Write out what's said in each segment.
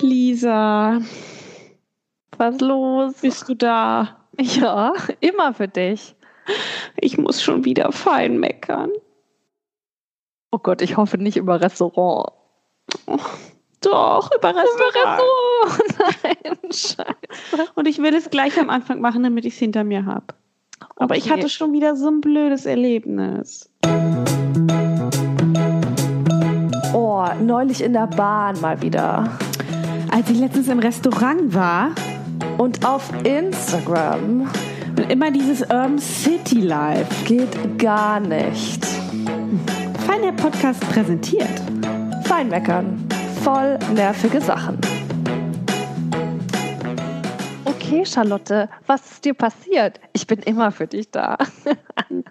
Lisa, Was los? bist du da? Ja, immer für dich. Ich muss schon wieder fein meckern. Oh Gott, ich hoffe nicht über Restaurant. Doch, über Restaurant. Nein, scheiße. Und ich will es gleich am Anfang machen, damit ich es hinter mir habe. Aber ich hatte schon wieder so ein blödes Erlebnis. Oh, neulich in der Bahn mal wieder. Als ich letztens im Restaurant war Und auf Instagram und immer dieses Urban City Life. geht gar nicht. Fein der Podcast präsentiert. Feinmeckern. Voll nervige Sachen. Okay, Charlotte, was ist dir passiert? Ich bin immer für dich da.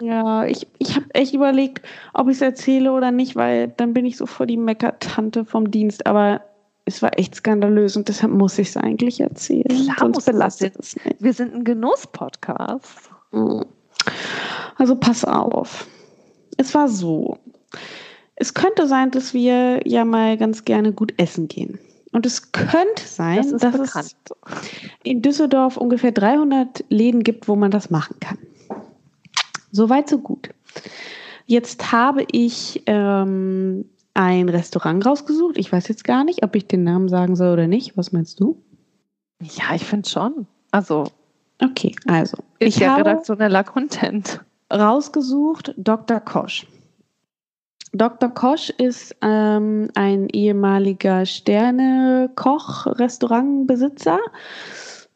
Ja, ich, ich habe echt überlegt, ob ich es erzähle oder nicht, weil dann bin ich so vor die Meckertante vom Dienst. Aber es war echt skandalös und deshalb muss ich es eigentlich erzählen. Klar Sonst belastet es mich. Wir sind ein Genuss-Podcast. Mhm. Also pass auf. Es war so. Es könnte sein, dass wir ja mal ganz gerne gut essen gehen. Und es könnte sein, Das dass bekannt. es in Düsseldorf ungefähr 300 Läden gibt, wo man das machen kann. Soweit, so gut. Jetzt habe ich ähm, ein Restaurant rausgesucht. Ich weiß jetzt gar nicht, ob ich den Namen sagen soll oder nicht. Was meinst du? Ja, ich finde schon. Also, Okay, also ist ich ja habe redaktioneller Content. rausgesucht Dr. Kosch. Dr. Kosch ist ähm, ein ehemaliger Sterne-Koch-Restaurantbesitzer,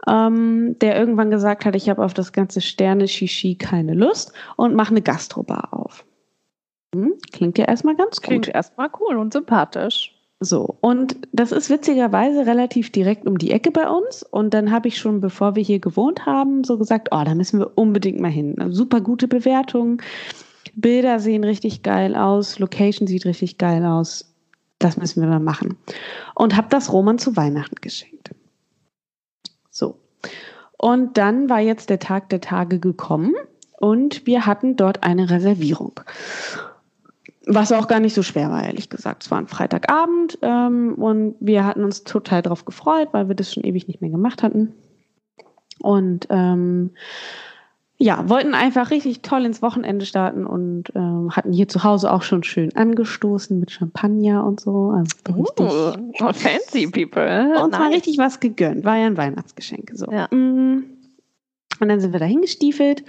ähm, der irgendwann gesagt hat, ich habe auf das ganze Sterne-Shishi keine Lust und mache eine Gastrobar auf. Hm, klingt ja erstmal ganz gut. Klingt erstmal cool und sympathisch. So, und das ist witzigerweise relativ direkt um die Ecke bei uns. Und dann habe ich schon, bevor wir hier gewohnt haben, so gesagt, oh, da müssen wir unbedingt mal hin. Super gute Bewertung. Bilder sehen richtig geil aus, Location sieht richtig geil aus. Das müssen wir mal machen. Und habe das Roman zu Weihnachten geschenkt. So. Und dann war jetzt der Tag der Tage gekommen und wir hatten dort eine Reservierung. Was auch gar nicht so schwer war, ehrlich gesagt. Es war ein Freitagabend ähm, und wir hatten uns total drauf gefreut, weil wir das schon ewig nicht mehr gemacht hatten. Und ähm, ja, wollten einfach richtig toll ins Wochenende starten und ähm, hatten hier zu Hause auch schon schön angestoßen mit Champagner und so. Also richtig, Oh, fancy people. mal Nice. richtig was gegönnt. War ja ein Weihnachtsgeschenk. So. Ja. Mm. Und dann sind wir da hingestiefelt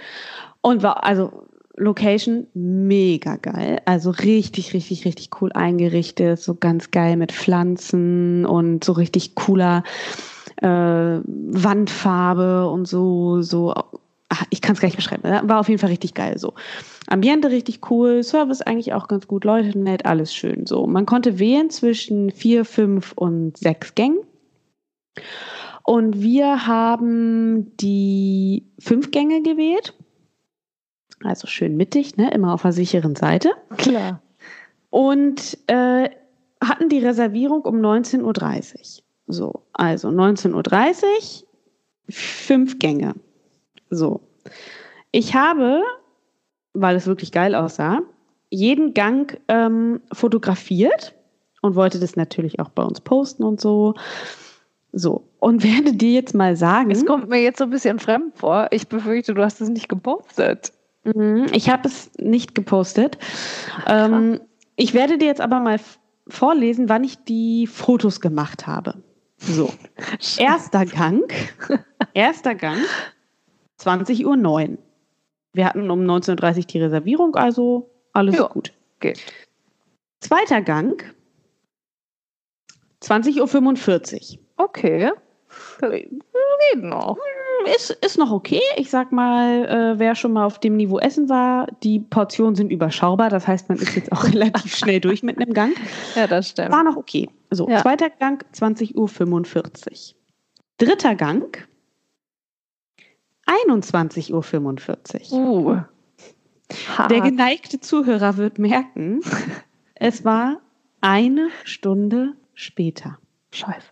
und war, also Location mega geil. Also richtig, richtig, richtig cool eingerichtet. So ganz geil mit Pflanzen und so richtig cooler äh, Wandfarbe und so, so. Ach, ich kann es gar nicht beschreiben. War auf jeden Fall richtig geil so. Ambiente richtig cool, Service eigentlich auch ganz gut, Leute nett, alles schön so. Man konnte wählen zwischen vier, fünf und sechs Gängen. Und wir haben die fünf Gänge gewählt. Also schön mittig, ne? immer auf der sicheren Seite. Klar. Und äh, hatten die Reservierung um 19.30 Uhr. So, also 19.30 Uhr, fünf Gänge. So. Ich habe, weil es wirklich geil aussah, jeden Gang ähm, fotografiert und wollte das natürlich auch bei uns posten und so. So, und werde dir jetzt mal sagen. Es kommt mir jetzt so ein bisschen fremd vor. Ich befürchte, du hast es nicht gepostet. Mhm, Ich habe es nicht gepostet. Ähm, ich werde dir jetzt aber mal vorlesen, wann ich die Fotos gemacht habe. So. Erster Gang. Erster Gang. 20.09 Uhr. Wir hatten um 19.30 Uhr die Reservierung, also alles Ja. gut. Geht. Zweiter Gang. 20.45 Uhr. Okay. Geht noch. Ist, ist noch okay. Ich sag mal, äh, wer schon mal auf dem Niveau essen war, die Portionen sind überschaubar. Das heißt, man ist jetzt auch relativ schnell durch mit einem Gang. Ja, das stimmt. War noch okay. So, Ja. zweiter Gang, 20.45 Uhr. Dritter Gang, 21.45 Uhr. Uh. Der geneigte Zuhörer wird merken, es war eine Stunde später. Scheiße.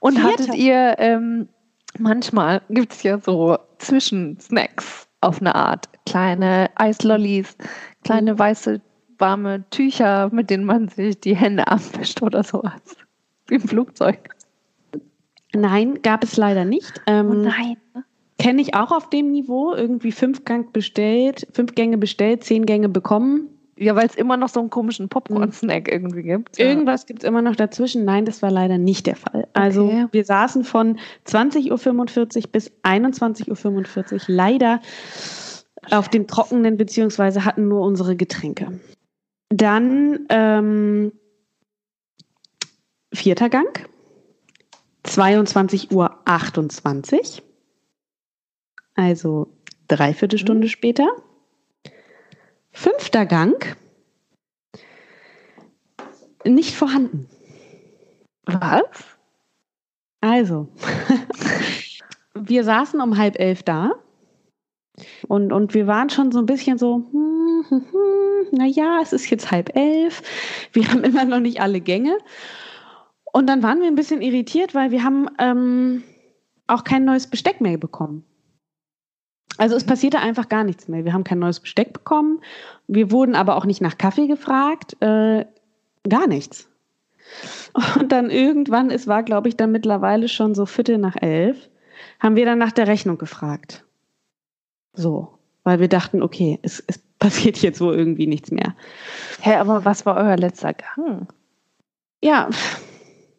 Und Vierter- hattet ihr, ähm, manchmal gibt es ja so Zwischensnacks. auf eine Art. Kleine Eislollis, kleine weiße warme Tücher, mit denen man sich die Hände abwischt oder sowas. Wie im Flugzeug. Nein, gab es leider nicht. Ähm, Oh nein. Kenne ich auch auf dem Niveau. Irgendwie fünf Gang bestellt, fünf Gänge bestellt, zehn Gänge bekommen. Ja, weil es immer noch so einen komischen Popcorn-Snack irgendwie gibt. Ja. Irgendwas gibt es immer noch dazwischen. Nein, das war leider nicht der Fall. Also Okay. wir saßen von 20.45 Uhr bis 21.45 Uhr leider auf dem Trockenen, beziehungsweise hatten nur unsere Getränke. Dann ähm, vierter Gang, 22.28 Uhr. Also dreiviertel Stunde später. Fünfter Gang, nicht vorhanden. Was? Also, wir saßen um halb elf da und, und wir waren schon so ein bisschen so, hm, hm, hm, naja, es ist jetzt halb elf, wir haben immer noch nicht alle Gänge. Und dann waren wir ein bisschen irritiert, weil wir haben ähm, auch kein neues Besteck mehr bekommen. Also es passierte einfach gar nichts mehr. Wir haben kein neues Besteck bekommen. Wir wurden aber auch nicht nach Kaffee gefragt. Äh, gar nichts. Und dann irgendwann, es war, glaube ich, dann mittlerweile schon so Viertel nach elf, haben wir dann nach der Rechnung gefragt. So, weil wir dachten, okay, es, es passiert jetzt wohl irgendwie nichts mehr. Hä, aber was war euer letzter Gang? Ja,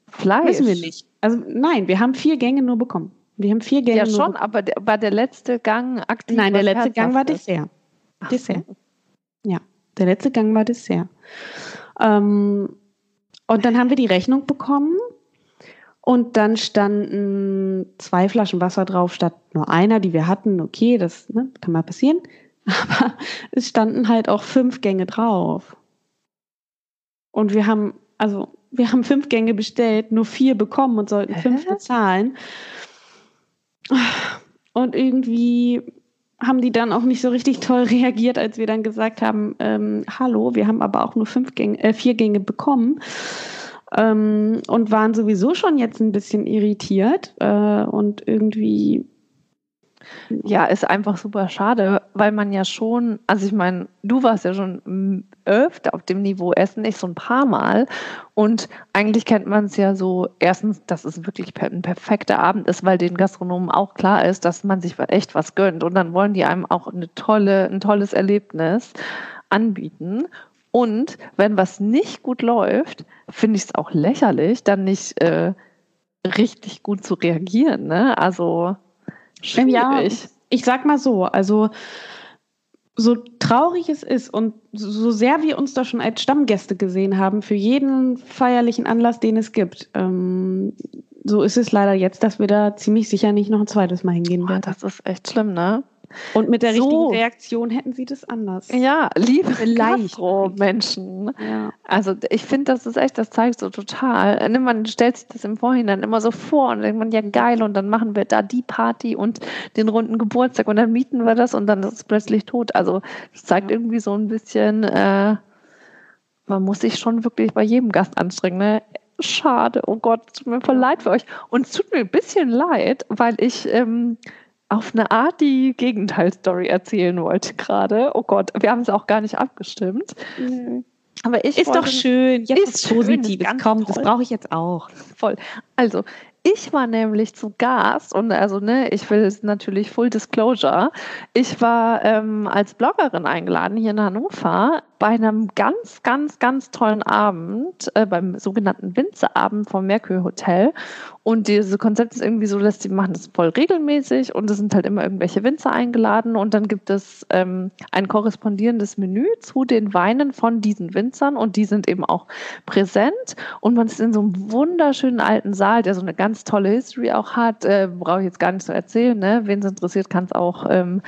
Fleisch. wissen wir nicht. Also nein, wir haben vier Gänge nur bekommen. Wir haben vier Gänge Ja, schon, aber der, war der letzte Gang aktiv? Nein, der letzte Gang war? Dessert. Ach Dessert. so. Ja, der letzte Gang war Dessert. Ähm, und dann haben wir die Rechnung bekommen und dann standen zwei Flaschen Wasser drauf statt nur einer, die wir hatten. Okay, das ne, kann mal passieren. Aber es standen halt auch fünf Gänge drauf. Und wir haben, also wir haben fünf Gänge bestellt, nur vier bekommen und sollten fünf bezahlen. Und irgendwie haben die dann auch nicht so richtig toll reagiert, als wir dann gesagt haben, ähm, hallo, wir haben aber auch nur fünf Gänge, äh, vier Gänge bekommen. Ähm, und waren sowieso schon jetzt ein bisschen irritiert äh, und irgendwie Ja, ist einfach super schade, weil man ja schon, also ich meine, du warst ja schon öfter auf dem Niveau Essen, ich so ein paar Mal. Und eigentlich kennt man es ja so, erstens, dass es wirklich ein perfekter Abend ist, weil den Gastronomen auch klar ist, dass man sich echt was gönnt. Und dann wollen die einem auch eine tolle, ein tolles Erlebnis anbieten. Und wenn was nicht gut läuft, finde ich es auch lächerlich, dann nicht äh, richtig gut zu reagieren. Ne? Also Ähm, Ja, schwierig. ich sag mal so, also so traurig es ist und so sehr wir uns da schon als Stammgäste gesehen haben für jeden feierlichen Anlass, den es gibt, ähm, so ist es leider jetzt, dass wir da ziemlich sicher nicht noch ein zweites Mal hingehen Boah, werden. das ist echt schlimm, ne? Und mit der So. richtigen Reaktion hätten sie das anders. Ja, liebe. Gastro-Menschen. Ja. Also ich finde, das ist echt, das zeigt so total. Ne, Man stellt sich das im Vorhinein immer so vor und denkt man, ja geil, und dann machen wir da die Party und den runden Geburtstag und dann mieten wir das und dann ist es plötzlich tot. Also das zeigt Ja. irgendwie so ein bisschen, äh, man muss sich schon wirklich bei jedem Gast anstrengen. Ne? Schade, oh Gott, es tut mir voll leid für euch. Und es tut mir ein bisschen leid, weil ich ähm, auf eine Art die Gegenteilstory erzählen wollte gerade. Oh Gott, wir haben es auch gar nicht abgestimmt. Aber ich Ist wollte- doch schön. Jetzt Ist ist Positives. Komm, das brauche ich jetzt auch. voll. Also, ich war nämlich zu Gast und also, ne, ich will es natürlich Full Disclosure. Ich war ähm, als Bloggerin eingeladen hier in Hannover bei einem ganz, ganz, ganz tollen Abend, äh, beim sogenannten Winzerabend vom Merkur Hotel. Und dieses Konzept ist irgendwie so, dass die machen das voll regelmäßig und es sind halt immer irgendwelche Winzer eingeladen und dann gibt es ähm, ein korrespondierendes Menü zu den Weinen von diesen Winzern und die sind eben auch präsent und man ist in so einem wunderschönen alten Saal, der so eine ganz tolle History auch hat. Äh, Brauche ich jetzt gar nicht so erzählen, ne? Wen es interessiert, kann es auch ähm,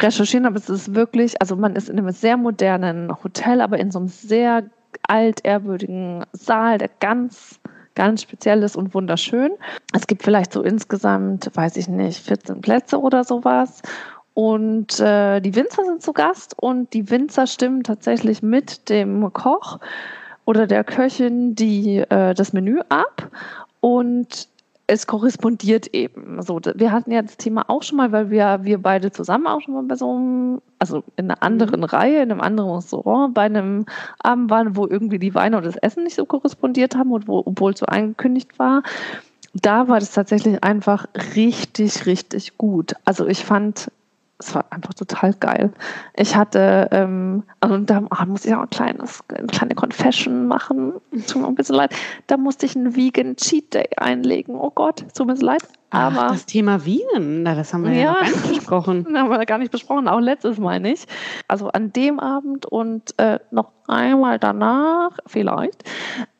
recherchieren, aber es ist wirklich, also man ist in einem sehr modernen Hotel, aber in so einem sehr altehrwürdigen Saal, der ganz ganz spezielles und wunderschön. Es gibt vielleicht so insgesamt, weiß ich nicht, 14 Plätze oder sowas. Und äh, die Winzer sind zu Gast und die Winzer stimmen tatsächlich mit dem Koch oder der Köchin die, äh, das Menü ab. Und es korrespondiert eben. So, wir hatten ja das Thema auch schon mal, weil wir, wir beide zusammen auch schon mal bei so einem, also in einer anderen mhm. Reihe, in einem anderen Restaurant, bei einem Abend waren, wo irgendwie die Weine und das Essen nicht so korrespondiert haben und wo, obwohl es so angekündigt war. Da war das tatsächlich einfach richtig, richtig gut. Also ich fand es war einfach total geil. Ich hatte, ähm, also da oh, muss ich auch ein kleines, eine kleine Confession machen. Tut mir ein bisschen leid. Da musste ich einen Vegan Cheat Day einlegen. Oh Gott, tut mir leid. Aber Ach, das Thema Vegan, das haben wir ja, ja noch gar nicht besprochen. Das haben wir gar nicht besprochen, auch letztes Mal nicht. Also an dem Abend und äh, noch einmal danach, vielleicht,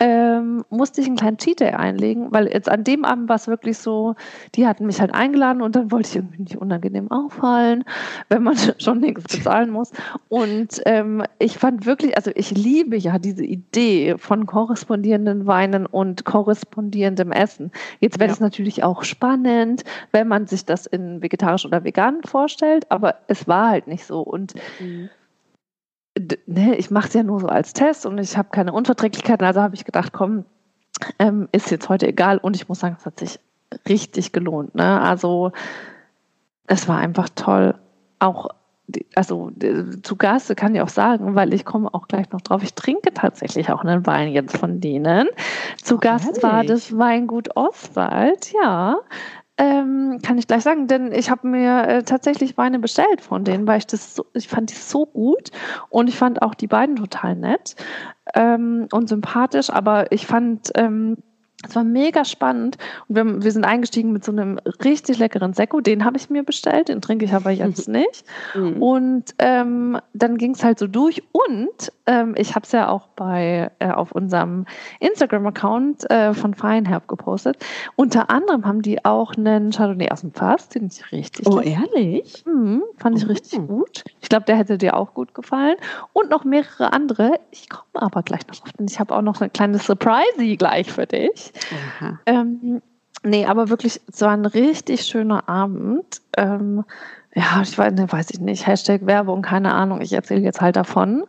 ähm, musste ich einen kleinen Cheat Day einlegen, weil jetzt an dem Abend war es wirklich so, die hatten mich halt eingeladen und dann wollte ich irgendwie nicht unangenehm auffallen, wenn man schon nichts bezahlen muss. Und ähm, ich fand wirklich, also ich liebe ja diese Idee von korrespondierenden Weinen und korrespondierendem Essen. Jetzt wäre es ja. natürlich auch spannend, wenn man sich das in vegetarisch oder vegan vorstellt, aber es war halt nicht so. Und mhm ne, ich mache es ja nur so als Test und ich habe keine Unverträglichkeiten. Also habe ich gedacht, komm, ähm, ist jetzt heute egal. Und ich muss sagen, es hat sich richtig gelohnt. Ne? Also es war einfach toll. Auch also zu Gast kann ich auch sagen, weil ich komme auch gleich noch drauf, ich trinke tatsächlich auch einen Wein jetzt von denen. Zu oh, Gast ehrlich? war das Weingut Oswald, ja. Ähm, kann ich gleich sagen, denn ich habe mir äh, tatsächlich Weine bestellt von denen, weil ich das so, ich fand die so gut und ich fand auch die beiden total nett ähm, und sympathisch, aber ich fand ähm, es war mega spannend. Und wir, wir, sind eingestiegen mit so einem richtig leckeren Sekko. Den habe ich mir bestellt, den trinke ich aber jetzt nicht. Mhm. Und ähm, dann ging es halt so durch. Und ähm, ich habe es ja auch bei äh, auf unserem Instagram-Account äh, von Feinherb gepostet. Unter anderem haben die auch einen Chardonnay aus dem Fass, den ich richtig Oh, ehrlich? Mhm, fand ich oh. richtig gut. Ich glaube, der hätte dir auch gut gefallen. Und noch mehrere andere. Ich komme aber gleich noch drauf, denn ich habe auch noch eine kleine Surprise gleich für dich. Ähm, nee, aber wirklich, es war ein richtig schöner Abend. Ähm, ja, ich weiß, ne, weiß ich nicht, Hashtag Werbung, keine Ahnung, ich erzähle jetzt halt davon.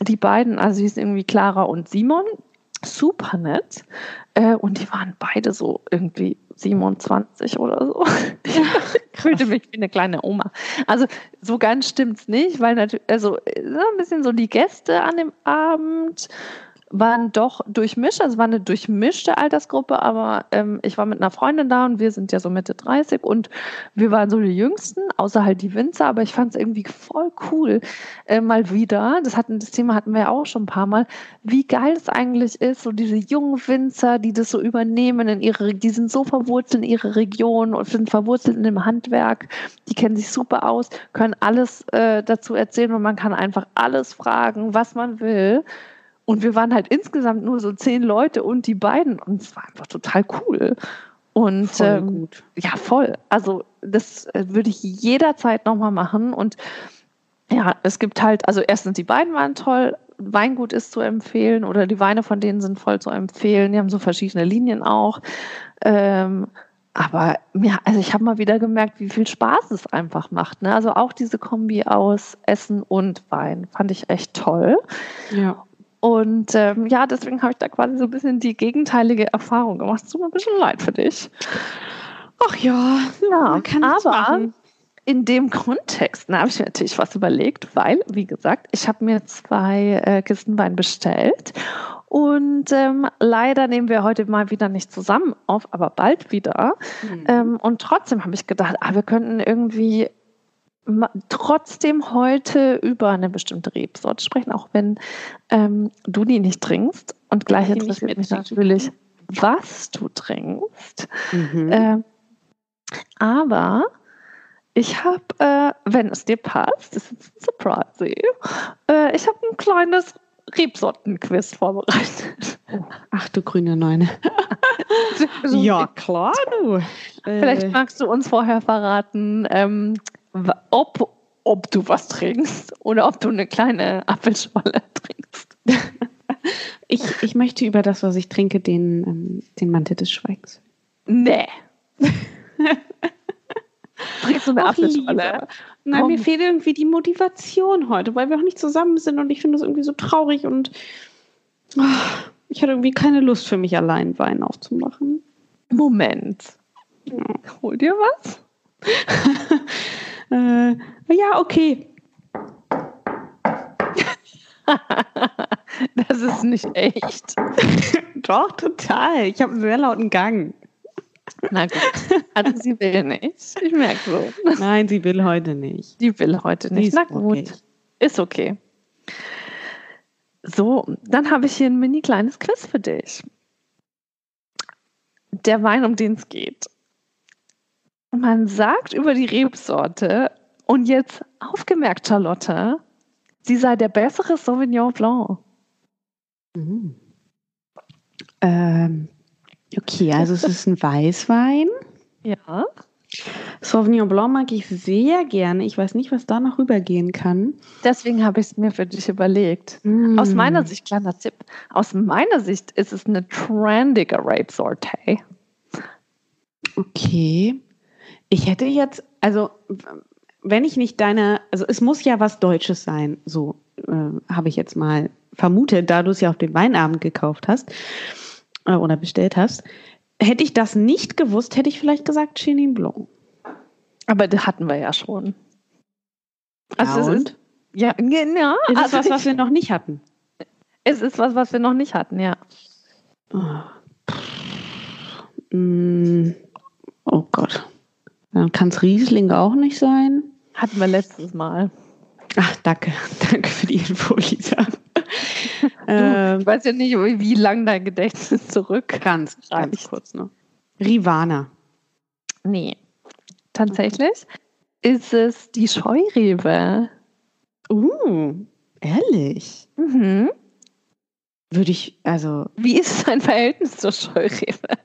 Die beiden, also sie sind irgendwie Clara und Simon, super nett. Äh, und die waren beide so irgendwie 27 oder so. Ich fühlte mich wie eine kleine Oma. Also so ganz stimmt's nicht, weil natürlich, also ein bisschen so die Gäste an dem Abend waren doch durchmischt, also war eine durchmischte Altersgruppe, aber ähm, ich war mit einer Freundin da und wir sind ja so Mitte 30 und wir waren so die Jüngsten, außer halt die Winzer, aber ich fand es irgendwie voll cool, äh, mal wieder, das, hatten, das Thema hatten wir ja auch schon ein paar Mal, wie geil es eigentlich ist, so diese jungen Winzer, die das so übernehmen in ihre, die sind so verwurzelt in ihre Region und sind verwurzelt in dem Handwerk, die kennen sich super aus, können alles äh, dazu erzählen und man kann einfach alles fragen, was man will. Und wir waren halt insgesamt nur so zehn Leute und die beiden. Und es war einfach total cool. Und voll ähm, ja, voll. Also das äh, würde ich jederzeit nochmal machen. Und ja, es gibt halt, also erstens, die beiden waren toll. Weingut ist zu empfehlen oder die Weine von denen sind voll zu empfehlen. Die haben so verschiedene Linien auch. Ähm, aber ja, also ich habe mal wieder gemerkt, wie viel Spaß es einfach macht. Ne? Also auch diese Kombi aus Essen und Wein fand ich echt toll. Ja. Und ähm, ja, deswegen habe ich da quasi so ein bisschen die gegenteilige Erfahrung gemacht. Es tut mir ein bisschen leid für dich. Ach ja, ja aber in dem Kontext habe ich mir natürlich was überlegt, weil, wie gesagt, ich habe mir zwei äh, Kisten Wein bestellt und ähm, leider nehmen wir heute mal wieder nicht zusammen auf, aber bald wieder. Mhm. Ähm, und trotzdem habe ich gedacht, ah, wir könnten irgendwie trotzdem heute über eine bestimmte Rebsorte sprechen, auch wenn ähm, du die nicht trinkst. Und gleich interessiert mich natürlich, was du trinkst. Mhm. Äh, aber ich habe, äh, wenn es dir passt, das ist ein Surprise, äh, ich habe ein kleines Rebsortenquiz vorbereitet. Oh, ach du grüne Neune. ja, klar, du. Vielleicht magst du uns vorher verraten, ähm, ob, ob du was trinkst oder ob du eine kleine Apfelschorle trinkst. ich, ich möchte über das, was ich trinke, den, ähm, den Mantel des Schweigens. Nee. Trinkst du eine Apfelschorle? Nein, Komm. mir fehlt irgendwie die Motivation heute, weil wir auch nicht zusammen sind und ich finde das irgendwie so traurig und oh, ich hatte irgendwie keine Lust für mich allein Wein aufzumachen. Moment. Hol dir was? äh, ja, okay. das ist nicht echt. Doch, total. Ich habe einen sehr lauten Gang. Na gut. Also sie will nicht. Ich merke so. Nein, sie will heute nicht. Die will heute nicht. Ist Na gut. okay. Ist okay. So, dann habe ich hier ein mini kleines Quiz für dich. Der Wein, um den es geht. Man sagt über die Rebsorte, und jetzt aufgemerkt, Charlotte, sie sei der bessere Sauvignon Blanc. Mhm. Ähm, okay, also es ist ein Weißwein. Ja. Sauvignon Blanc mag ich sehr gerne. Ich weiß nicht, was da noch rübergehen kann. Deswegen habe ich es mir für dich überlegt. Mm. Aus meiner Sicht, kleiner Tipp, aus meiner Sicht ist es eine trendige Rape-Sorte. Okay. Ich hätte jetzt, also wenn ich nicht deine, also es muss ja was Deutsches sein, so äh, habe ich jetzt mal vermutet, da du es ja auf dem Weinabend gekauft hast äh, oder bestellt hast. Hätte ich das nicht gewusst, hätte ich vielleicht gesagt Chenin Blanc. Aber das hatten wir ja schon. Also Ja, es und? ist, ja, genau. Ist also es was, was wir noch nicht hatten? es ist was, was wir noch nicht hatten, ja. Mm, Oh Gott. Dann kann es Riesling auch nicht sein. Hatten wir letztes Mal. Ach, danke. Danke für die Info, Lisa. ähm, Ich weiß ja nicht, wie lang dein Gedächtnis zurück. ganz, ganz kurz noch. Rivana. Nee. Tatsächlich ist es die Scheurebe. Uh, ehrlich? Mhm. Würde ich, also Wie ist dein Verhältnis zur Scheurebe?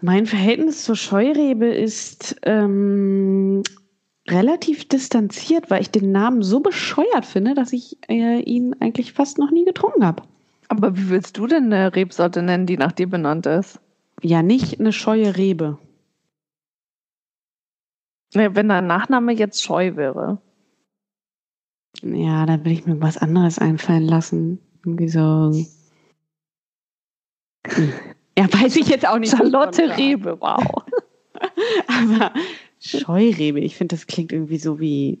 Mein Verhältnis zur Scheurebe ist ähm, relativ distanziert, weil ich den Namen so bescheuert finde, dass ich äh, ihn eigentlich fast noch nie getrunken habe. Aber wie willst du denn eine Rebsorte nennen, die nach dir benannt ist? Ja, nicht eine scheue Rebe. Wenn dein Nachname jetzt Scheu wäre. Ja, da will ich mir was anderes einfallen lassen. Irgendwie so. Ja, weiß ich jetzt auch nicht. Charlotte Rebe, wow. Aber Scheurebe, ich finde, das klingt irgendwie so wie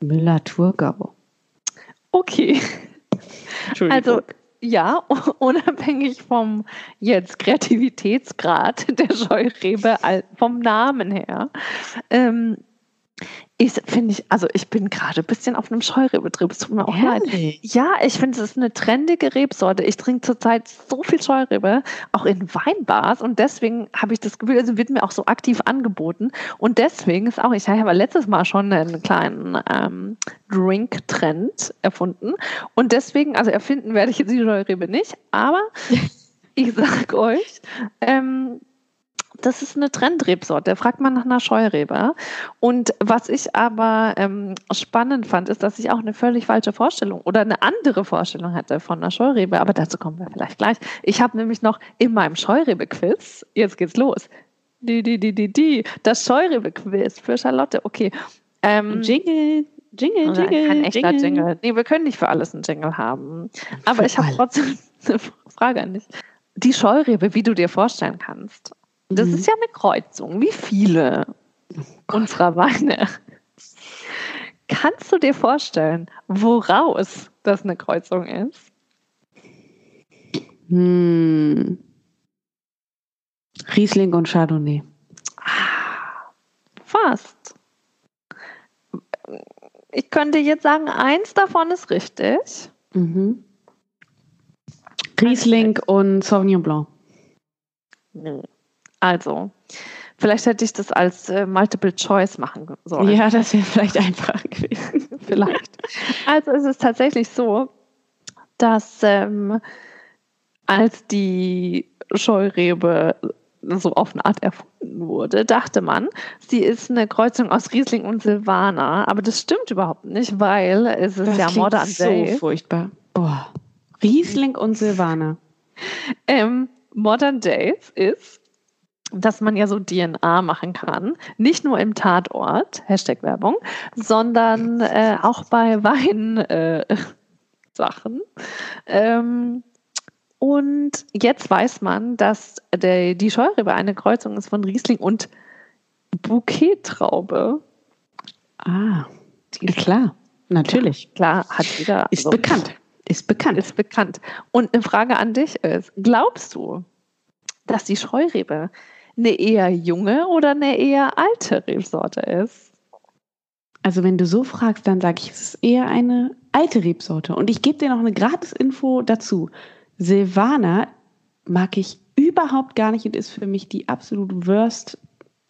Müller-Thurgau. Okay. Entschuldigung. Also, ja, unabhängig vom jetzt Kreativitätsgrad der Scheurebe, vom Namen her, ähm, ist, finde ich, also ich bin gerade ein bisschen auf einem Scheurebe-Trip. Es tut mir auch leid. Ja, ich finde, es ist eine trendige Rebsorte. Ich trinke zurzeit so viel Scheurebe, auch in Weinbars. Und deswegen habe ich das Gefühl, also wird mir auch so aktiv angeboten. Und deswegen ist auch, ich habe ja letztes Mal schon einen kleinen ähm, Drink-Trend erfunden. Und deswegen, also erfinden werde ich jetzt die Scheurebe nicht. Aber ich sage euch, ähm, das ist eine Trendrebsorte. Da fragt man nach einer Scheurebe. Und was ich aber ähm, spannend fand, ist, dass ich auch eine völlig falsche Vorstellung oder eine andere Vorstellung hatte von einer Scheurebe. Aber dazu kommen wir vielleicht gleich. Ich habe nämlich noch in meinem Scheurebe-Quiz, jetzt geht's los. Die, die, die, die, die, das Scheurebe-Quiz für Charlotte. Okay. Ähm, Jingle, Jingle, Nein, Jingle. kein echter Jingle. Nee, wir können nicht für alles einen Jingle haben. Aber Für ich habe trotzdem eine Frage an dich. Die Scheurebe, wie du dir vorstellen kannst, das Mhm. ist ja eine Kreuzung. Wie viele unserer Weine? Kannst du dir vorstellen, woraus das eine Kreuzung ist? Hm. Riesling und Chardonnay. Fast. Ich könnte jetzt sagen, eins davon ist richtig. Mhm. Riesling und Sauvignon Blanc. Also, vielleicht hätte ich das als äh, Multiple Choice machen sollen. Ja, das wäre vielleicht einfacher gewesen. vielleicht. Also es ist tatsächlich so, dass ähm, als die Scheurebe so auf eine Art erfunden wurde, dachte man, sie ist eine Kreuzung aus Riesling und Silvaner. Aber das stimmt überhaupt nicht, weil es ist Das ja Modern so Day. furchtbar. Boah. Riesling und Silvaner. Ähm, Modern Days ist, dass man ja so DNA machen kann, nicht nur im Tatort, Hashtag Werbung, sondern äh, auch bei Wein äh. Ähm, Und jetzt weiß man, dass der, die Scheurebe eine Kreuzung ist von Riesling und Bouquet-Traube. Ah, klar, natürlich. Klar, hat jeder. Ist also, bekannt. Ist bekannt. Ist bekannt. Und eine Frage an dich ist: Glaubst du, dass die Scheurebe eine eher junge oder eine eher alte Rebsorte ist? Also, wenn du so fragst, dann sage ich, es ist eher eine alte Rebsorte. Und ich gebe dir noch eine Gratis-Info dazu. Silvaner mag ich überhaupt gar nicht und ist für mich die absolut worst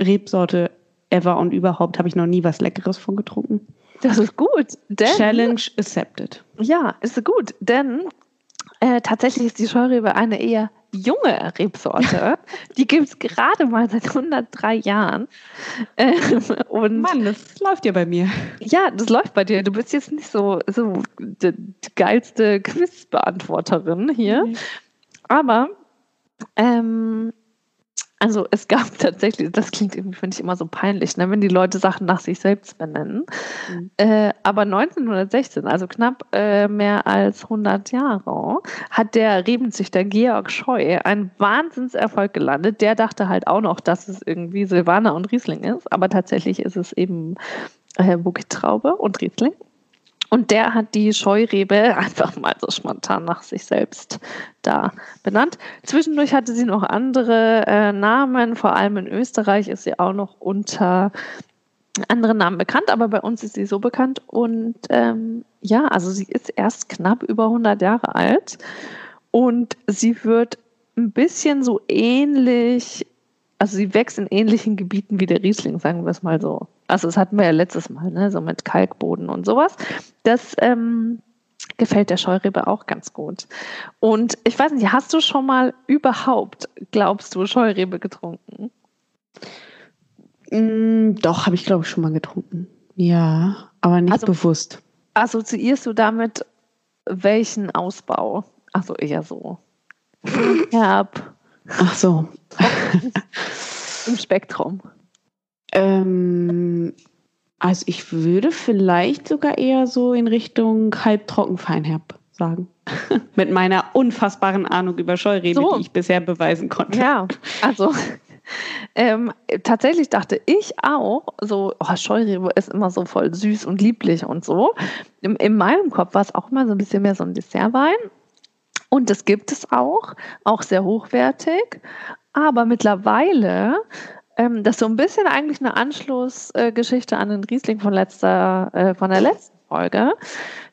Rebsorte ever und überhaupt habe ich noch nie was Leckeres von getrunken. Das ist gut. Challenge accepted. Ja, ist gut, denn äh, tatsächlich ist die Scheurebe eine eher junge Rebsorte. Die gibt es gerade mal seit 103 Jahren. Ähm, und Mann, das läuft ja bei mir. Ja, das läuft bei dir. Du bist jetzt nicht so, so die, die geilste Quizbeantworterin hier. Mhm. Aber ähm, also es gab tatsächlich, das klingt irgendwie, finde ich, immer so peinlich, ne, wenn die Leute Sachen nach sich selbst benennen. Mhm. Äh, aber 1916, also knapp äh, mehr als 100 Jahre, hat der Rebenzüchter Georg Scheu einen Wahnsinnserfolg gelandet. Der dachte halt auch noch, dass es irgendwie Silvaner und Riesling ist, aber tatsächlich ist es eben äh, Bouquet-Traube und Riesling. Und der hat die Scheurebe einfach mal so spontan nach sich selbst da benannt. Zwischendurch hatte sie noch andere äh, Namen, vor allem in Österreich ist sie auch noch unter anderen Namen bekannt, aber bei uns ist sie so bekannt. Und ähm, ja, also sie ist erst knapp über 100 Jahre alt und sie wird ein bisschen so ähnlich also sie wächst in ähnlichen Gebieten wie der Riesling, sagen wir es mal so. Also das hatten wir ja letztes Mal, ne? so mit Kalkboden und sowas. Das ähm, gefällt der Scheurebe auch ganz gut. Und ich weiß nicht, hast du schon mal überhaupt, glaubst du, Scheurebe getrunken? Mm, doch, habe ich glaube ich schon mal getrunken. Ja, aber nicht also, bewusst. Assoziierst du damit welchen Ausbau? Also eher so. Herb, Ach so. Im Spektrum. Ähm, also ich würde vielleicht sogar eher so in Richtung halbtrocken Feinherb sagen. Mit meiner unfassbaren Ahnung über Scheurebe, so. die ich bisher beweisen konnte. Ja, also ähm, tatsächlich dachte ich auch, so, oh, Scheurebe ist immer so voll süß und lieblich und so. In, in meinem Kopf war es auch immer so ein bisschen mehr so ein Dessertwein. Und das gibt es auch, auch sehr hochwertig. Aber mittlerweile, ähm, das ist so ein bisschen eigentlich eine Anschlussgeschichte äh, an den Riesling von, letzter, äh, von der letzten Folge,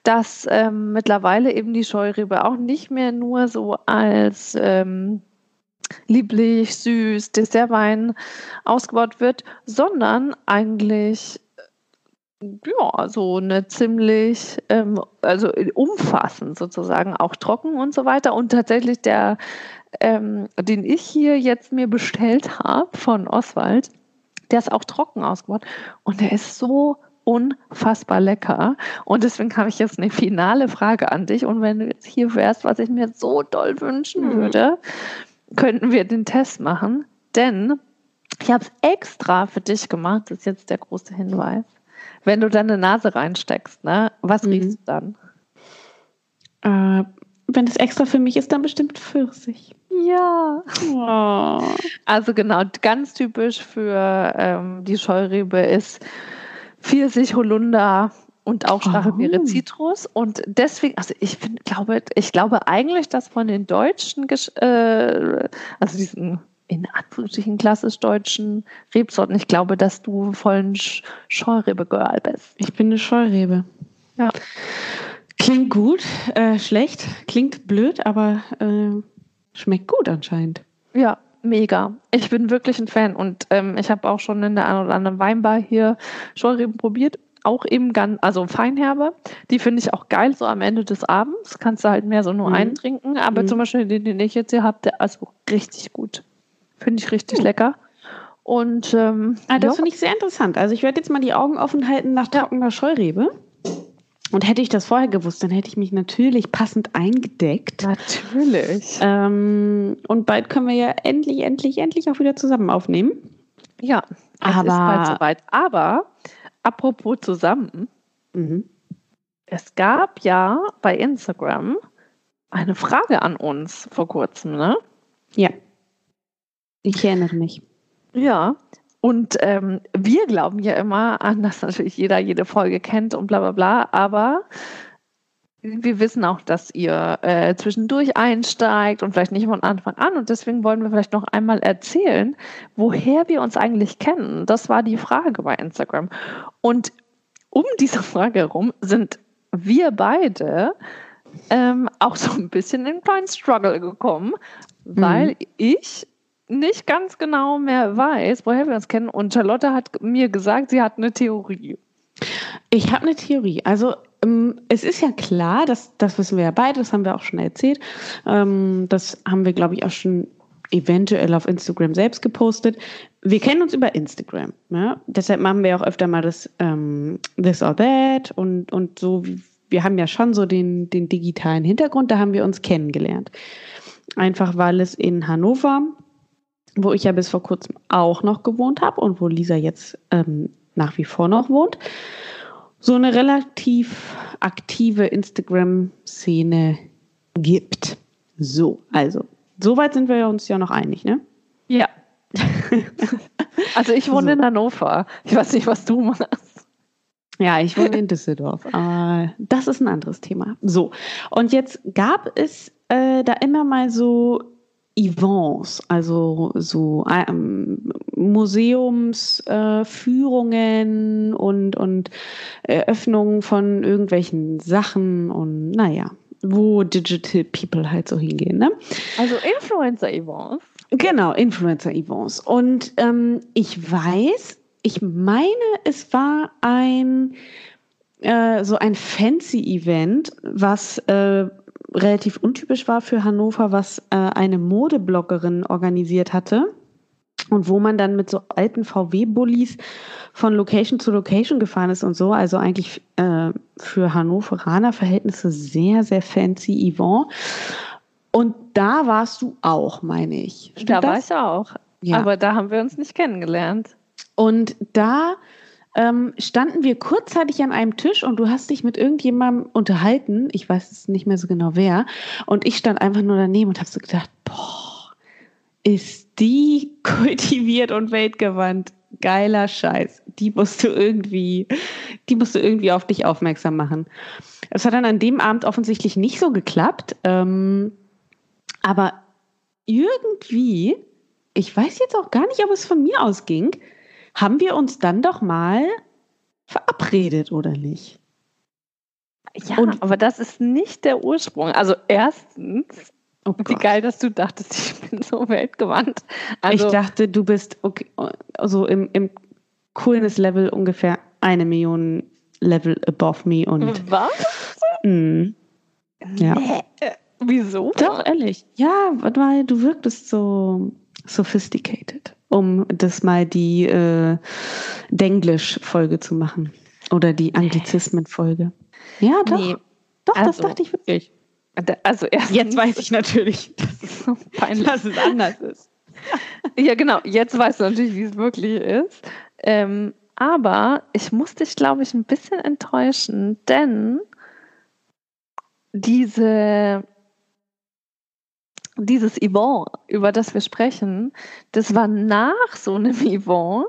dass ähm, mittlerweile eben die Scheurebe auch nicht mehr nur so als ähm, lieblich, süß, Dessertwein ausgebaut wird, sondern eigentlich ja, so eine ziemlich, ähm, also umfassend sozusagen, auch trocken und so weiter. Und tatsächlich der, ähm, den ich hier jetzt mir bestellt habe von Oswald, der ist auch trocken ausgebaut und der ist so unfassbar lecker. Und deswegen habe ich jetzt eine finale Frage an dich. Und wenn du jetzt hier wärst, was ich mir so doll wünschen mhm. würde, könnten wir den Test machen. Denn ich habe es extra für dich gemacht. Das ist jetzt der große Hinweis. Wenn du deine Nase reinsteckst, ne? Was mhm. riechst du dann? Äh, wenn es extra für mich ist, dann bestimmt Pfirsich. Ja. Oh. Also genau, ganz typisch für ähm, die Scheurebe ist Pfirsich, Holunder und auch Stachelbeere, oh. Zitrus. Und deswegen, also ich find, glaube, ich glaube eigentlich, dass von den deutschen, äh, also diesen in Anführungsstrichen klassisch deutschen Rebsorten. Ich glaube, dass du voll ein Scheurebe-Girl bist. Ich bin eine Scheurebe. Ja. Klingt gut, äh, schlecht, klingt blöd, aber äh, schmeckt gut anscheinend. Ja, mega. Ich bin wirklich ein Fan und ähm, ich habe auch schon in der einen oder anderen Weinbar hier Scheureben probiert. Auch eben ganz, also Feinherbe. Die finde ich auch geil, so am Ende des Abends. Kannst du halt mehr so nur mhm. eintrinken. Aber mhm. zum Beispiel den, den ich jetzt hier habe, der also richtig gut. Finde ich richtig hm. lecker. Und ähm, ah, das ja. finde ich sehr interessant. Also ich werde jetzt mal die Augen offen halten nach trockener Scheurebe. Und hätte ich das vorher gewusst, dann hätte ich mich natürlich passend eingedeckt. Natürlich. Ähm, und bald können wir ja endlich, endlich, endlich auch wieder zusammen aufnehmen. Ja, es aber, ist bald soweit. Aber apropos zusammen, mhm. es gab ja bei Instagram eine Frage an uns vor kurzem, ne? Ja. Ich erinnere mich. Ja. Und ähm, wir glauben ja immer an, dass natürlich jeder jede Folge kennt und bla bla bla, aber wir wissen auch, dass ihr äh, zwischendurch einsteigt und vielleicht nicht von Anfang an. Und deswegen wollen wir vielleicht noch einmal erzählen, woher wir uns eigentlich kennen. Das war die Frage bei Instagram. Und um diese Frage herum sind wir beide ähm, auch so ein bisschen in einen kleinen Struggle gekommen, weil mhm. ich nicht ganz genau mehr weiß, woher wir uns kennen. Und Charlotte hat mir gesagt, sie hat eine Theorie. Ich habe eine Theorie. Also ähm, es ist ja klar, dass, das wissen wir ja beide, das haben wir auch schon erzählt. Ähm, das haben wir, glaube ich, auch schon eventuell auf Instagram selbst gepostet. Wir kennen uns über Instagram. Ja? Deshalb machen wir auch öfter mal das ähm, This or That und, und so. Wir haben ja schon so den, den digitalen Hintergrund, da haben wir uns kennengelernt. Einfach weil es in Hannover, wo ich ja bis vor kurzem auch noch gewohnt habe und wo Lisa jetzt ähm, nach wie vor noch wohnt, so eine relativ aktive Instagram-Szene gibt. So, also, soweit sind wir uns ja noch einig, ne? Ja. also ich wohne so. in Hannover. Ich weiß nicht, was du machst. Ja, ich wohne in Düsseldorf. Aber das ist ein anderes Thema. So, und jetzt gab es äh, da immer mal so Events, also so ähm, Museumsführungen äh, und, und Eröffnungen von irgendwelchen Sachen und naja, wo Digital People halt so hingehen. Ne? Also Influencer-Events. Genau, Influencer-Events. Und ähm, ich weiß, ich meine, es war ein äh, so ein fancy Event, was äh, relativ untypisch war für Hannover, was äh, eine Modebloggerin organisiert hatte und wo man dann mit so alten VW-Bullis von Location zu Location gefahren ist und so. Also eigentlich äh, für Hannoveraner Verhältnisse sehr, sehr fancy Yvonne. Und da warst du auch, meine ich. Stimmt da das? war ich auch. Ja. Aber da haben wir uns nicht kennengelernt. Und da ähm, standen wir kurzzeitig an einem Tisch und du hast dich mit irgendjemandem unterhalten. Ich weiß es nicht mehr so genau wer. Und ich stand einfach nur daneben und habe so gedacht, boah, ist die kultiviert und weltgewandt. Geiler Scheiß. Die musst du irgendwie, die musst du irgendwie auf dich aufmerksam machen. Es hat dann an dem Abend offensichtlich nicht so geklappt. Ähm, aber irgendwie, ich weiß jetzt auch gar nicht, ob es von mir ausging, haben wir uns dann doch mal verabredet, oder nicht? Ja, und, aber das ist nicht der Ursprung. Also erstens, oh wie geil, dass du dachtest, ich bin so weltgewandt. Also, ich dachte, du bist okay, also im, im Coolness-Level ungefähr eine Million Level above me und. Was? Mh, ja. Nee. Wieso? Doch, ehrlich. Ja, weil du wirktest so sophisticated um das mal die äh, Denglisch-Folge zu machen. Oder die Anglizismen-Folge. Ja, doch. Nee. Doch, also, das dachte ich wirklich. Also jetzt weiß ich natürlich, dass es, so peinlich. dass es anders ist. ja, genau. Jetzt weißt du natürlich, wie es wirklich ist. Ähm, aber ich muss dich, glaube ich, ein bisschen enttäuschen, denn diese dieses Yvonne, über das wir sprechen, das war nach so einem Yvonne.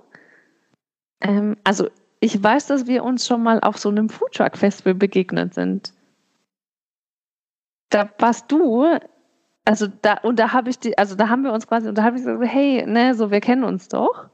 Ähm, also ich weiß, dass wir uns schon mal auf so einem Foodtruck-Festival begegnet sind. Da warst du, also da, und da habe ich die, also da haben wir uns quasi, und da habe ich gesagt, hey, ne, so, wir kennen uns doch.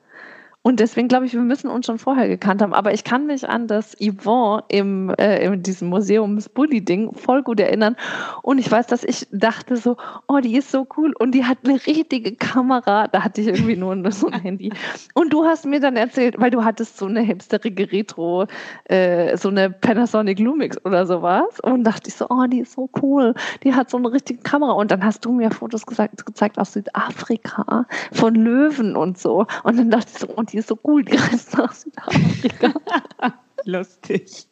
Und deswegen glaube ich, wir müssen uns schon vorher gekannt haben. Aber ich kann mich an das Yvonne im, äh, in diesem Museums-Bully-Ding voll gut erinnern. Und ich weiß, dass ich dachte so, oh, die ist so cool. Und die hat eine richtige Kamera. Da hatte ich irgendwie nur so ein Handy. Und du hast mir dann erzählt, weil du hattest so eine hipsterige Retro, äh, so eine Panasonic Lumix oder sowas. Und dachte ich so, oh, die ist so cool. Die hat so eine richtige Kamera. Und dann hast du mir Fotos gesagt, gezeigt aus Südafrika von Löwen und so. Und dann dachte ich so, und die ist so cool, die reist nach Südafrika. Lustig.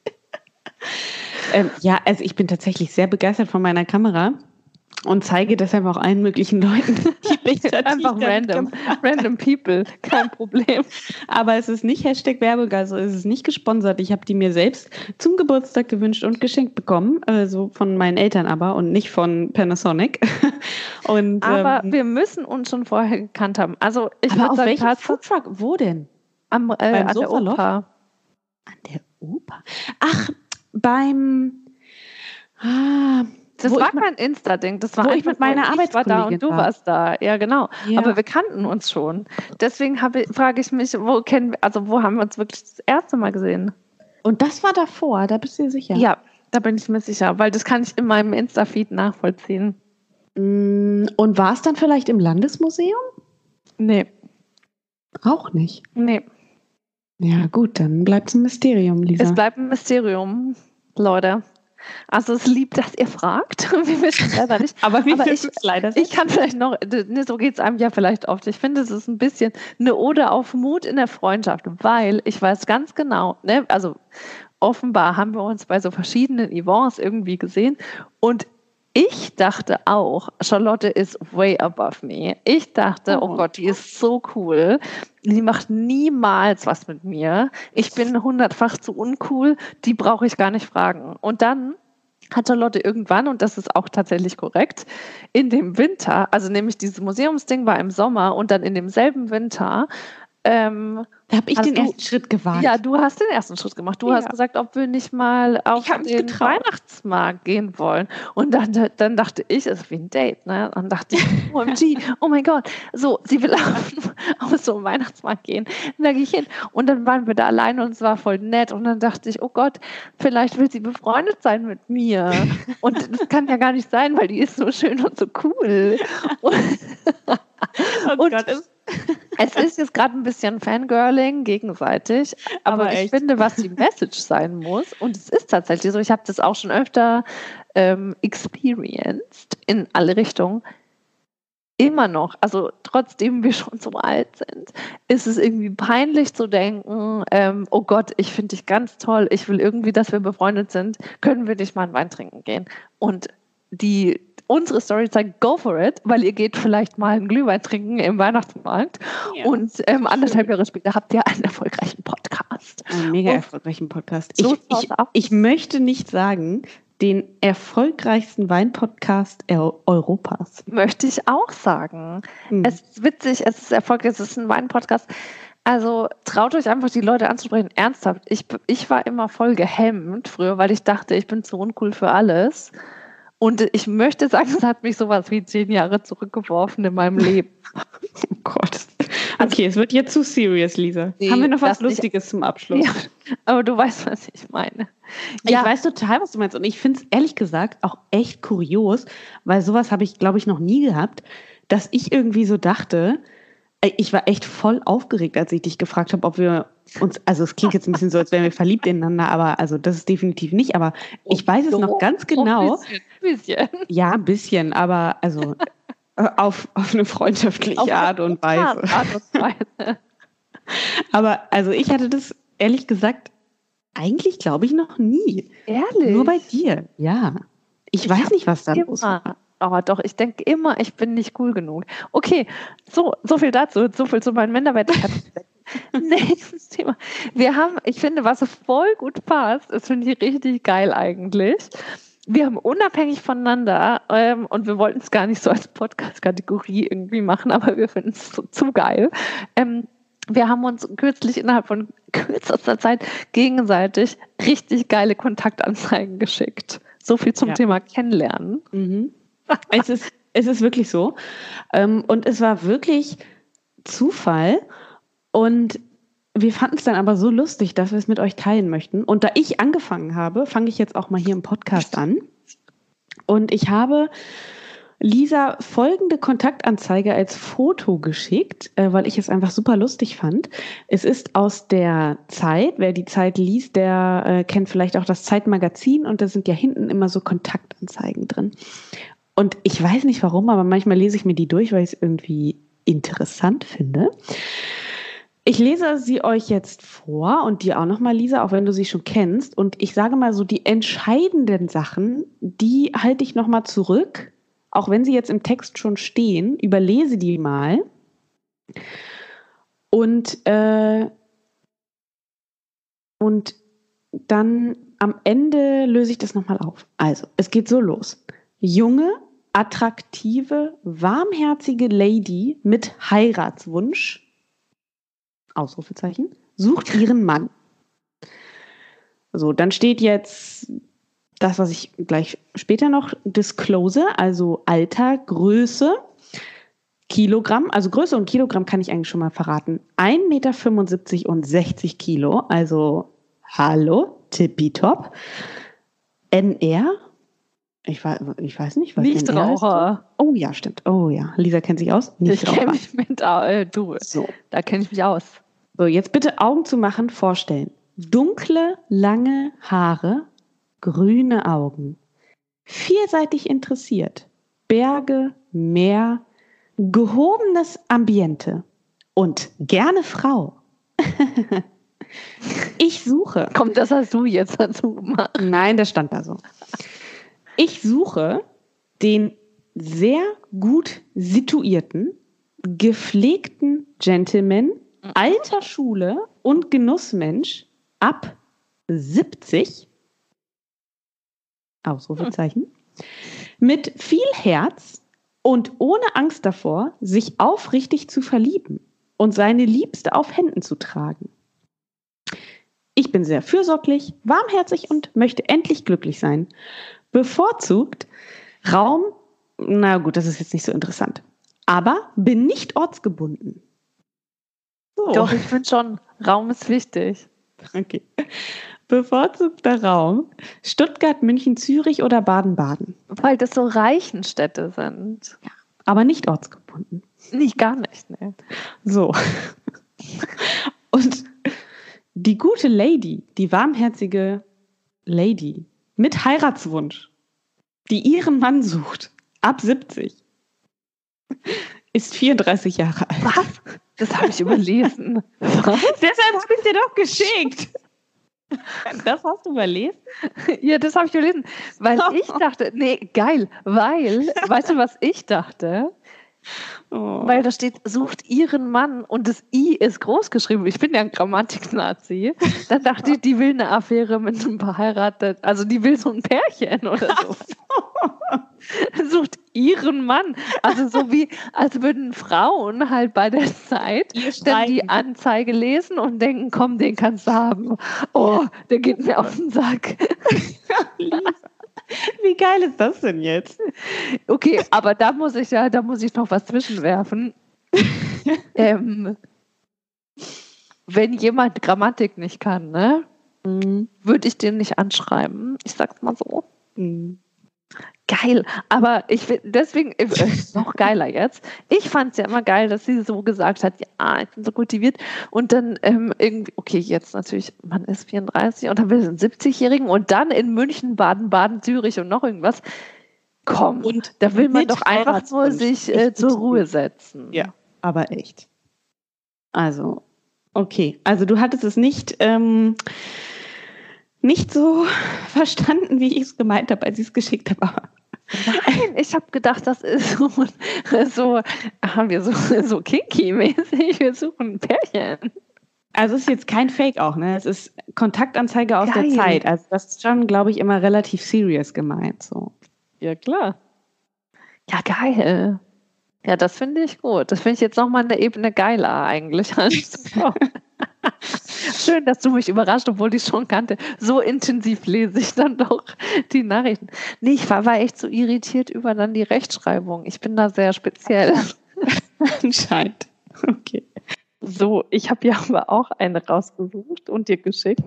ähm, ja, also ich bin tatsächlich sehr begeistert von meiner Kamera. Und zeige deshalb auch allen möglichen Leuten die Bilder. Einfach random. Random people. Kein Problem. Aber es ist nicht Hashtag Werbung, also es ist nicht gesponsert. Ich habe die mir selbst zum Geburtstag gewünscht und geschenkt bekommen, also von meinen Eltern aber und nicht von Panasonic. Und, Aber ähm, wir müssen uns schon vorher gekannt haben. Also ich aber auf sagen, welchem Foodtruck? Wo denn? am, äh, beim an der? Oper. An der Oper. Ach, beim. Ah, Das war kein Insta-Ding. Das war wo ich mit meiner ich war da und du war. warst da. Ja, genau. Ja. Aber wir kannten uns schon. Deswegen habe frage ich mich, wo kennen wir, also wo haben wir uns wirklich das erste Mal gesehen? Und das war davor, da bist du dir sicher. Ja, da bin ich mir sicher, weil das kann ich in meinem Insta-Feed nachvollziehen. Mm, Und war es dann vielleicht im Landesmuseum? Nee, Auch nicht. nee. Ja, gut, dann bleibt es ein Mysterium, Lisa. Es bleibt ein Mysterium, Leute. Also es liebt, dass ihr fragt. Wir wissen es selber nicht. aber wir aber wissen ich- es leider Ich kann vielleicht noch, ne, so geht es einem ja vielleicht oft. Ich finde, es ist ein bisschen eine Ode auf Mut in der Freundschaft, weil ich weiß ganz genau, ne, also offenbar haben wir uns bei so verschiedenen Events irgendwie gesehen und ich dachte auch, Charlotte ist way above me. Ich dachte, oh, Oh. Gott, die ist so cool. Die macht niemals was mit mir. Ich bin hundertfach zu uncool. Die brauche ich gar nicht fragen. Und dann hat Charlotte irgendwann, und das ist auch tatsächlich korrekt, in dem Winter, also nämlich dieses Museumsding war im Sommer und dann in demselben Winter, ähm, Da habe ich den du- ersten Schritt gewagt. ja, du hast den ersten Schritt gemacht. Du Ja. hast gesagt, ob wir nicht mal auf den getraut. Weihnachtsmarkt gehen wollen. Und dann, dann dachte ich, es ist wie ein Date. Ne? Dann dachte ich, OMG, oh mein Gott, so, sie will auf, auf so einen Weihnachtsmarkt gehen. Und da gehe ich hin. Und dann waren wir da alleine und es war voll nett. Und dann dachte ich, oh Gott, vielleicht will sie befreundet sein mit mir. Und das kann ja gar nicht sein, weil die ist so schön und so cool. Und, oh und- Gott, es, es ist jetzt gerade ein bisschen Fangirling gegenseitig, aber, Aber ich finde, was die Message sein muss, und es ist tatsächlich so, ich habe das auch schon öfter ähm, experienced in alle Richtungen, immer noch, also trotzdem wir schon so alt sind, ist es irgendwie peinlich zu denken, ähm, oh Gott, ich finde dich ganz toll, ich will irgendwie, dass wir befreundet sind, können wir nicht mal einen Wein trinken gehen? Und die unsere Story zeigt, go for it, weil ihr geht vielleicht mal einen Glühwein trinken im Weihnachtsmarkt Ja. und ähm, anderthalb Jahre später habt ihr einen erfolgreichen Podcast. einen mega Und- erfolgreichen Podcast. Ich, So ich, aus. ich möchte nicht sagen, den erfolgreichsten Weinpodcast Eu- Europas. Möchte ich auch sagen. Hm. Es ist witzig, es ist erfolgreich, es ist ein Wein-Podcast. Also traut euch einfach, die Leute anzusprechen. Ernsthaft, ich, ich war immer voll gehemmt früher, weil ich dachte, ich bin zu uncool für alles. Und ich möchte sagen, es hat mich sowas wie zehn Jahre zurückgeworfen in meinem Leben. Oh Gott. Okay, es wird jetzt zu serious, Lisa. Nee, Haben wir noch was. Lustiges zum Abschluss? Ja, aber du weißt, was ich meine. Ich weiß total, was du meinst. Und ich finde es ehrlich gesagt auch echt kurios, weil sowas habe ich, glaube ich, noch nie gehabt, dass ich irgendwie so dachte, ey, ich war echt voll aufgeregt, als ich dich gefragt habe, ob wir uns, also es klingt jetzt ein bisschen so, als wären wir verliebt ineinander, aber also das ist definitiv nicht, aber ich weiß es noch ganz genau. Ein bisschen. Ja, ein bisschen, aber also äh, auf, auf eine freundschaftliche Auf Art und Weise. Art und Weise. Aber also ich hatte das ehrlich gesagt eigentlich, glaube ich, noch nie. Ehrlich? Nur bei dir, ja. Ich, Ich weiß nicht, was da los war. Aber doch, ich denke immer, ich bin nicht cool genug. Okay, so, so viel dazu, so viel zu meinen Minderwertigkeiten. Nächstes Thema. Wir haben, ich finde, was voll gut passt, das finde ich richtig geil eigentlich. Wir haben unabhängig voneinander, ähm, und wir wollten es gar nicht so als Podcast-Kategorie irgendwie machen, aber wir finden es so, zu geil. Ähm, wir haben uns kürzlich innerhalb von kürzester Zeit gegenseitig richtig geile Kontaktanzeigen geschickt. So viel zum Ja. Thema Kennenlernen. Mhm. es, ist, es ist wirklich so. Ähm, und es war wirklich Zufall. Und wir fanden es dann aber so lustig, dass wir es mit euch teilen möchten. Und da ich angefangen habe, fange ich jetzt auch mal hier im Podcast an. Und ich habe Lisa folgende Kontaktanzeige als Foto geschickt, äh, weil ich es einfach super lustig fand. Es ist aus der Zeit. Wer die Zeit liest, der äh, kennt vielleicht auch das Zeitmagazin und da sind ja hinten immer so Kontaktanzeigen drin. Und ich weiß nicht warum, aber manchmal lese ich mir die durch, weil ich es irgendwie interessant finde. Ich lese sie euch jetzt vor und dir auch nochmal, Lisa, auch wenn du sie schon kennst. Und ich sage mal so, die entscheidenden Sachen, die halte ich nochmal zurück, auch wenn sie jetzt im Text schon stehen, überlese die mal und, äh, und dann am Ende löse ich das nochmal auf. Also, es geht so los. Junge, attraktive, warmherzige Lady mit Heiratswunsch, Ausrufezeichen, sucht ihren Mann. So, dann steht jetzt das, was ich gleich später noch disclose, also Alter, Größe, Kilogramm, also Größe und Kilogramm kann ich eigentlich schon mal verraten. 1,75 Meter und 60 Kilo, also hallo, tippitopp. NR, ich, ich weiß nicht, was Nichtraucher. Oh ja, stimmt. Oh ja, Lisa kennt sich aus. Ich kenne mich mit, äh, du, so. da kenne ich mich aus. So, jetzt bitte Augen zu machen, vorstellen. Dunkle, lange Haare, grüne Augen, vielseitig interessiert, Berge, Meer, gehobenes Ambiente und gerne Frau. ich suche. Komm, das hast du jetzt dazu gemacht. Nein, das stand da so. Ich suche den sehr gut situierten, gepflegten Gentleman. Alter Schule und Genussmensch ab 70 Ausrufezeichen, mit viel Herz und ohne Angst davor, sich aufrichtig zu verlieben und seine Liebste auf Händen zu tragen. Ich bin sehr fürsorglich, warmherzig und möchte endlich glücklich sein. Bevorzugt Raum, na gut, das ist jetzt nicht so interessant, aber bin nicht ortsgebunden. So. Doch, ich finde schon, Raum ist wichtig. Okay. Bevorzugter Raum? Stuttgart, München, Zürich oder Baden-Baden? Weil das so reichen Städte sind. Ja, aber nicht ortsgebunden. Nicht gar nicht, ne? So. Und die gute Lady, die warmherzige Lady mit Heiratswunsch, die ihren Mann sucht, ab 70, ist 34 Jahre alt. Was? Das habe ich überlesen. Deshalb habe ich dir doch geschickt. Das hast du überlesen? Ja, das habe ich überlesen. Weil ich dachte, nee, geil, weil, weißt du, was ich dachte? Oh. Weil da steht, sucht ihren Mann und das I ist groß geschrieben. Ich bin ja ein Grammatik-Nazi. Dann dachte ich, die will eine Affäre mit einem verheiratet, also die will so ein Pärchen oder so. sucht ihren Mann. Also so wie, als würden Frauen halt bei der Zeit dann die Anzeige lesen und denken, komm, den kannst du haben. Oh, der geht mir auf den Sack. Wie geil ist das denn jetzt? Okay, aber da muss ich ja, da muss ich noch was zwischenwerfen. ähm, wenn jemand Grammatik nicht kann, ne, mhm. würde ich den nicht anschreiben. Ich sag's mal so. Mhm geil. Aber ich deswegen äh, noch geiler jetzt. Ich fand es ja immer geil, dass sie so gesagt hat, ja, ich bin so kultiviert. Und dann ähm, irgendwie, okay, jetzt natürlich, man ist 34 und dann will sie einen 70-Jährigen und dann in München, Baden, Baden, Zürich und noch irgendwas. Komm, und da will man doch einfach nur sich äh, zur Ruhe setzen. Ja, aber echt. Also, okay. Also du hattest es nicht. Ähm, nicht so verstanden, wie ich es gemeint habe, als ich es geschickt habe. Nein, ich habe gedacht, das ist so, so haben wir so, so kinky-mäßig. Wir suchen ein Pärchen. Also es ist jetzt kein Fake auch, ne? Es ist Kontaktanzeige aus Geil. der Zeit. Also das ist schon, glaube ich, immer relativ serious gemeint. So. Ja, klar. Ja, geil. Ja, das finde ich gut. Das finde ich jetzt nochmal eine Ebene geiler eigentlich. Schön, dass du mich überrascht, obwohl ich schon kannte. So intensiv lese ich dann doch die Nachrichten. Nee, ich war, war echt so irritiert über dann die Rechtschreibung. Ich bin da sehr speziell. Anscheinend. Okay. So, ich habe ja aber auch eine rausgesucht und dir geschickt.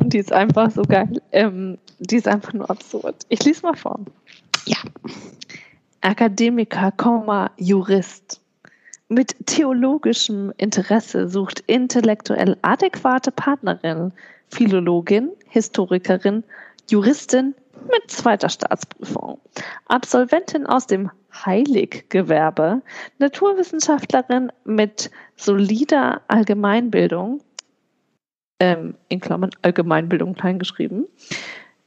Und die ist einfach so geil. Ähm, die ist einfach nur absurd. Ich lese mal vor. Ja. Akademiker, Jurist mit theologischem Interesse sucht intellektuell adäquate Partnerin, Philologin, Historikerin, Juristin mit zweiter Staatsprüfung, Absolventin aus dem Heiliggewerbe, Naturwissenschaftlerin mit solider Allgemeinbildung, ähm, in Klammern Allgemeinbildung kleingeschrieben,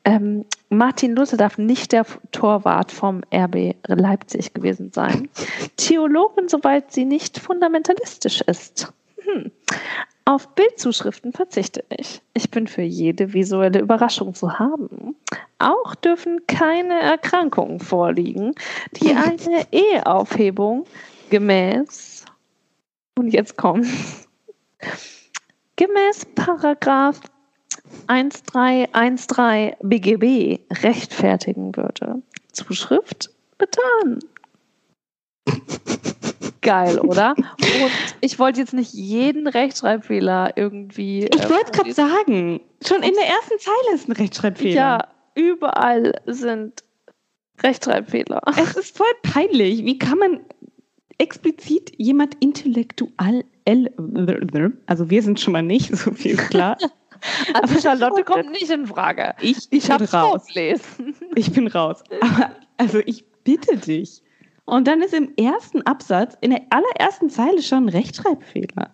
ähm, Martin Luther darf nicht der Torwart vom RB Leipzig gewesen sein. Theologin, soweit sie nicht fundamentalistisch ist. Hm. Auf Bildzuschriften verzichte ich. Ich bin für jede visuelle Überraschung zu haben. Auch dürfen keine Erkrankungen vorliegen, die eine Eheaufhebung gemäß, und jetzt kommt, gemäß Paragraph 1313 BGB rechtfertigen würde. Zuschrift betan. Geil, oder? Und ich wollte jetzt nicht jeden Rechtschreibfehler irgendwie. Ich äh, wollte gerade sagen, schon in der ersten Zeile ist ein Rechtschreibfehler. Ja, überall sind Rechtschreibfehler. Es ist voll peinlich. Wie kann man explizit jemand intellektuell, also wir sind schon mal nicht, so viel klar. Also Charlotte kommt nicht in Frage. Ich, ich habe raus. Vorgelesen. Ich bin raus. Aber also ich bitte dich. Und dann ist im ersten Absatz, in der allerersten Zeile schon ein Rechtschreibfehler.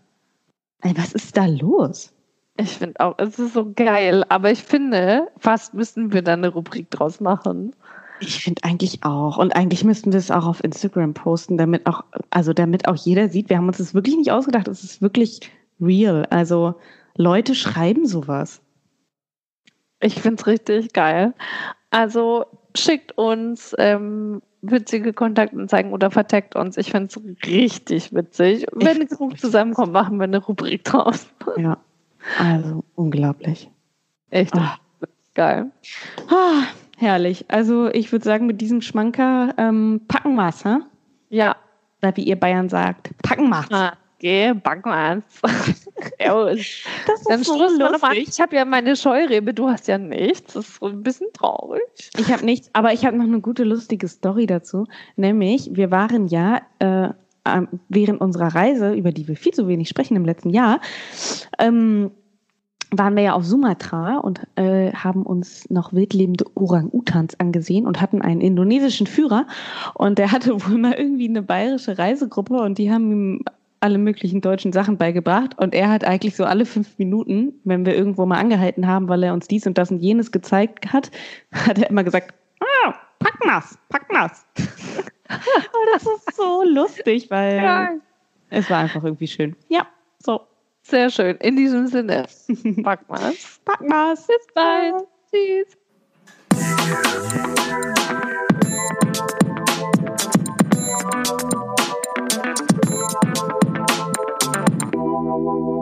Ey, was ist da los? Ich finde auch, es ist so geil, aber ich finde, fast müssten wir da eine Rubrik draus machen. Ich finde eigentlich auch. Und eigentlich müssten wir es auch auf Instagram posten, damit auch, also damit auch jeder sieht, wir haben uns das wirklich nicht ausgedacht, es ist wirklich real. Also Leute schreiben sowas. Ich finde es richtig geil. Also schickt uns ähm, witzige Kontaktanzeigen oder verteckt uns. Ich finde es richtig witzig. Wenn die genug zusammenkommt, machen wir eine Rubrik draus. Ja, also unglaublich. Echt ah. geil. Ah, herrlich. Also ich würde sagen, mit diesem Schmanker ähm, packen wir's, ha? Ja. Oder wie ihr Bayern sagt, packen wir's. Ah. Okay, Das ist Dann so lustig. Ich habe ja meine Scheurebe, du hast ja nichts. Das ist so ein bisschen traurig. Ich habe nichts, aber ich habe noch eine gute, lustige Story dazu. Nämlich, wir waren ja äh, während unserer Reise, über die wir viel zu wenig sprechen im letzten Jahr, ähm, waren wir ja auf Sumatra und äh, haben uns noch wildlebende Orang-Utans angesehen und hatten einen indonesischen Führer und der hatte wohl mal irgendwie eine bayerische Reisegruppe und die haben ihm alle möglichen deutschen Sachen beigebracht und er hat eigentlich so alle fünf Minuten, wenn wir irgendwo mal angehalten haben, weil er uns dies und das und jenes gezeigt hat, hat er immer gesagt, ah, pack mal's, pack mal's. Oh, das ist so lustig, weil ja. es war einfach irgendwie schön. Ja, so. Sehr schön. In diesem Sinne, pack mal's. Pack mal's. Bis bald. Tschüss. Thank you. Thank you.